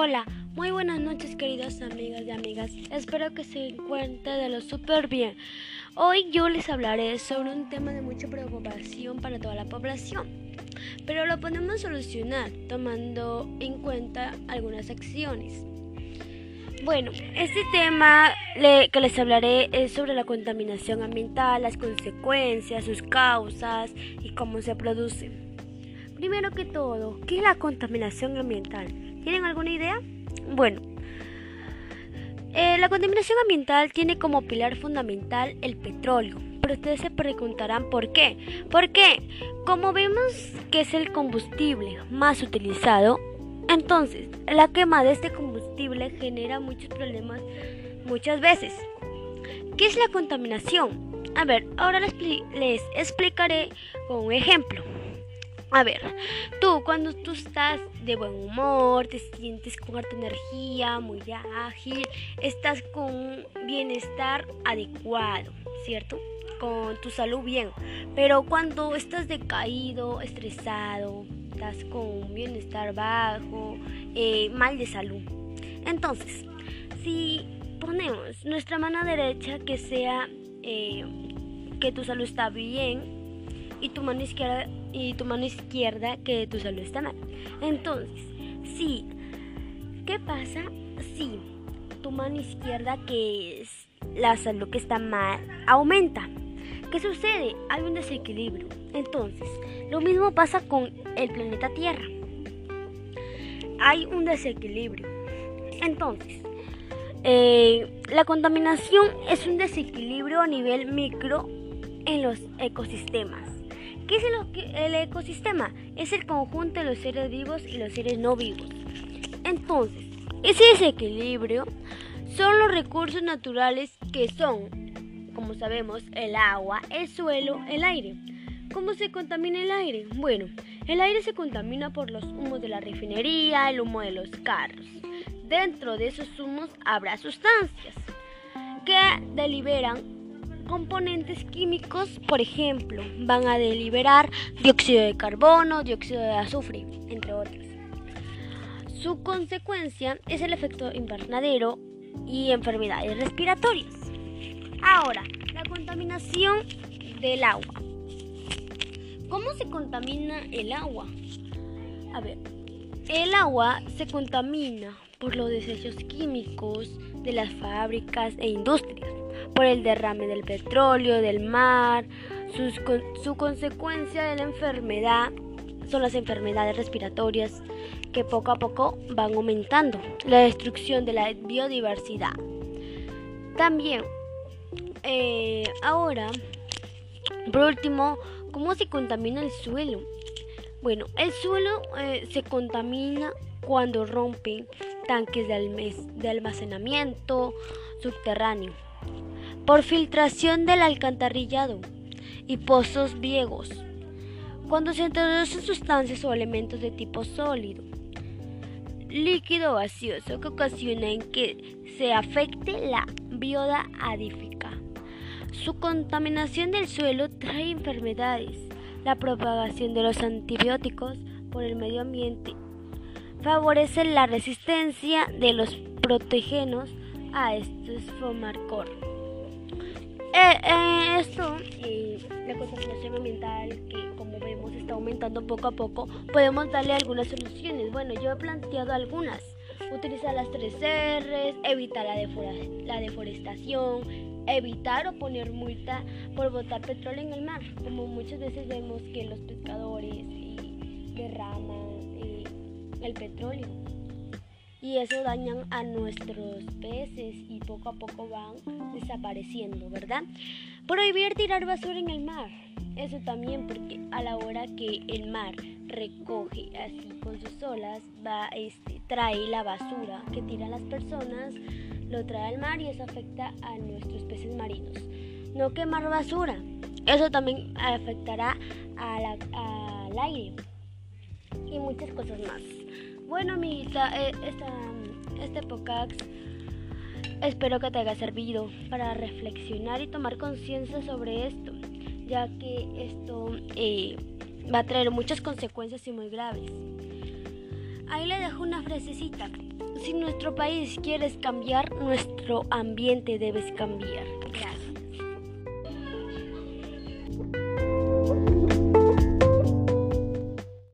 Hola, muy buenas noches queridas amigas y amigas. Espero que se encuentren de lo súper bien. Hoy yo les hablaré sobre un tema de mucha preocupación para toda la población, pero lo podemos solucionar tomando en cuenta algunas acciones. Bueno, este tema que les hablaré es sobre la contaminación ambiental, las consecuencias, sus causas y cómo se produce. Primero que todo, ¿qué es la contaminación ambiental? ¿Tienen alguna idea? Bueno, eh, la contaminación ambiental tiene como pilar fundamental el petróleo, pero ustedes se preguntarán por qué. Porque, como vemos que es el combustible más utilizado, entonces la quema de este combustible genera muchos problemas muchas veces. ¿Qué es la contaminación? A ver, ahora les, les explicaré con un ejemplo. A ver, tú cuando tú estás de buen humor, te sientes con harta energía, muy ágil, estás con un bienestar adecuado, ¿cierto? Con tu salud bien. Pero cuando estás decaído, estresado, estás con un bienestar bajo, eh, mal de salud. Entonces, si ponemos nuestra mano derecha que sea eh, que tu salud está bien, y tu mano izquierda y tu mano izquierda que tu salud está mal. Entonces, sí, ¿qué pasa si tu mano izquierda que es la salud que está mal aumenta? ¿Qué sucede? Hay un desequilibrio. Entonces, lo mismo pasa con el planeta Tierra. Hay un desequilibrio. Entonces, eh, la contaminación es un desequilibrio a nivel micro en los ecosistemas. ¿Qué es el, ecosistema? Es el conjunto de los seres vivos y los seres no vivos. Entonces, ese desequilibrio son los recursos naturales que son, como sabemos, el agua, el suelo, el aire. ¿Cómo se contamina el aire? Bueno, el aire se contamina por los humos de la refinería, el humo de los carros. Dentro de esos humos habrá sustancias que deliberan componentes químicos, por ejemplo, van a deliberar dióxido de carbono, dióxido de azufre, entre otros. Su consecuencia es el efecto invernadero y enfermedades respiratorias. Ahora, la contaminación del agua. ¿Cómo se contamina el agua? A ver, el agua se contamina por los desechos químicos de las fábricas e industrias por el derrame del petróleo, del mar. su consecuencia de la enfermedad son las enfermedades respiratorias que poco a poco van aumentando, la destrucción de la biodiversidad. También, eh, ahora, por último, ¿cómo se contamina el suelo? Bueno, el suelo eh, se contamina cuando rompen tanques de almacenamiento subterráneo por filtración del alcantarillado y pozos viejos, cuando se introducen sustancias o elementos de tipo sólido, líquido gaseoso que ocasiona en que se afecte la bioda adífica. Su contaminación del suelo trae enfermedades, la propagación de los antibióticos por el medio ambiente favorece la resistencia de los protegenos a estos fomacor. Eh, eh, esto, y la contaminación ambiental, que como vemos está aumentando poco a poco, podemos darle algunas soluciones. Bueno, yo he planteado algunas. Utilizar las tres R's, evitar la, la deforestación, evitar o poner multa por botar petróleo en el mar. Como muchas veces vemos que los pescadores eh, derraman el petróleo y eso dañan a nuestros peces y poco a poco van desapareciendo, ¿verdad? Prohibir tirar basura en el mar. Eso también porque a la hora que el mar recoge así con sus olas, va, este, trae la basura que tiran las personas, lo trae al mar y eso afecta a nuestros peces marinos. No quemar basura. Eso también afectará al aire y muchas cosas más. Bueno, amiguita, eh, esta, este podcast espero que te haya servido para reflexionar y tomar conciencia sobre esto, ya que esto eh, va a traer muchas consecuencias y muy graves. Ahí le dejo una frasecita. si nuestro país quieres cambiar, nuestro ambiente debes cambiar. Gracias.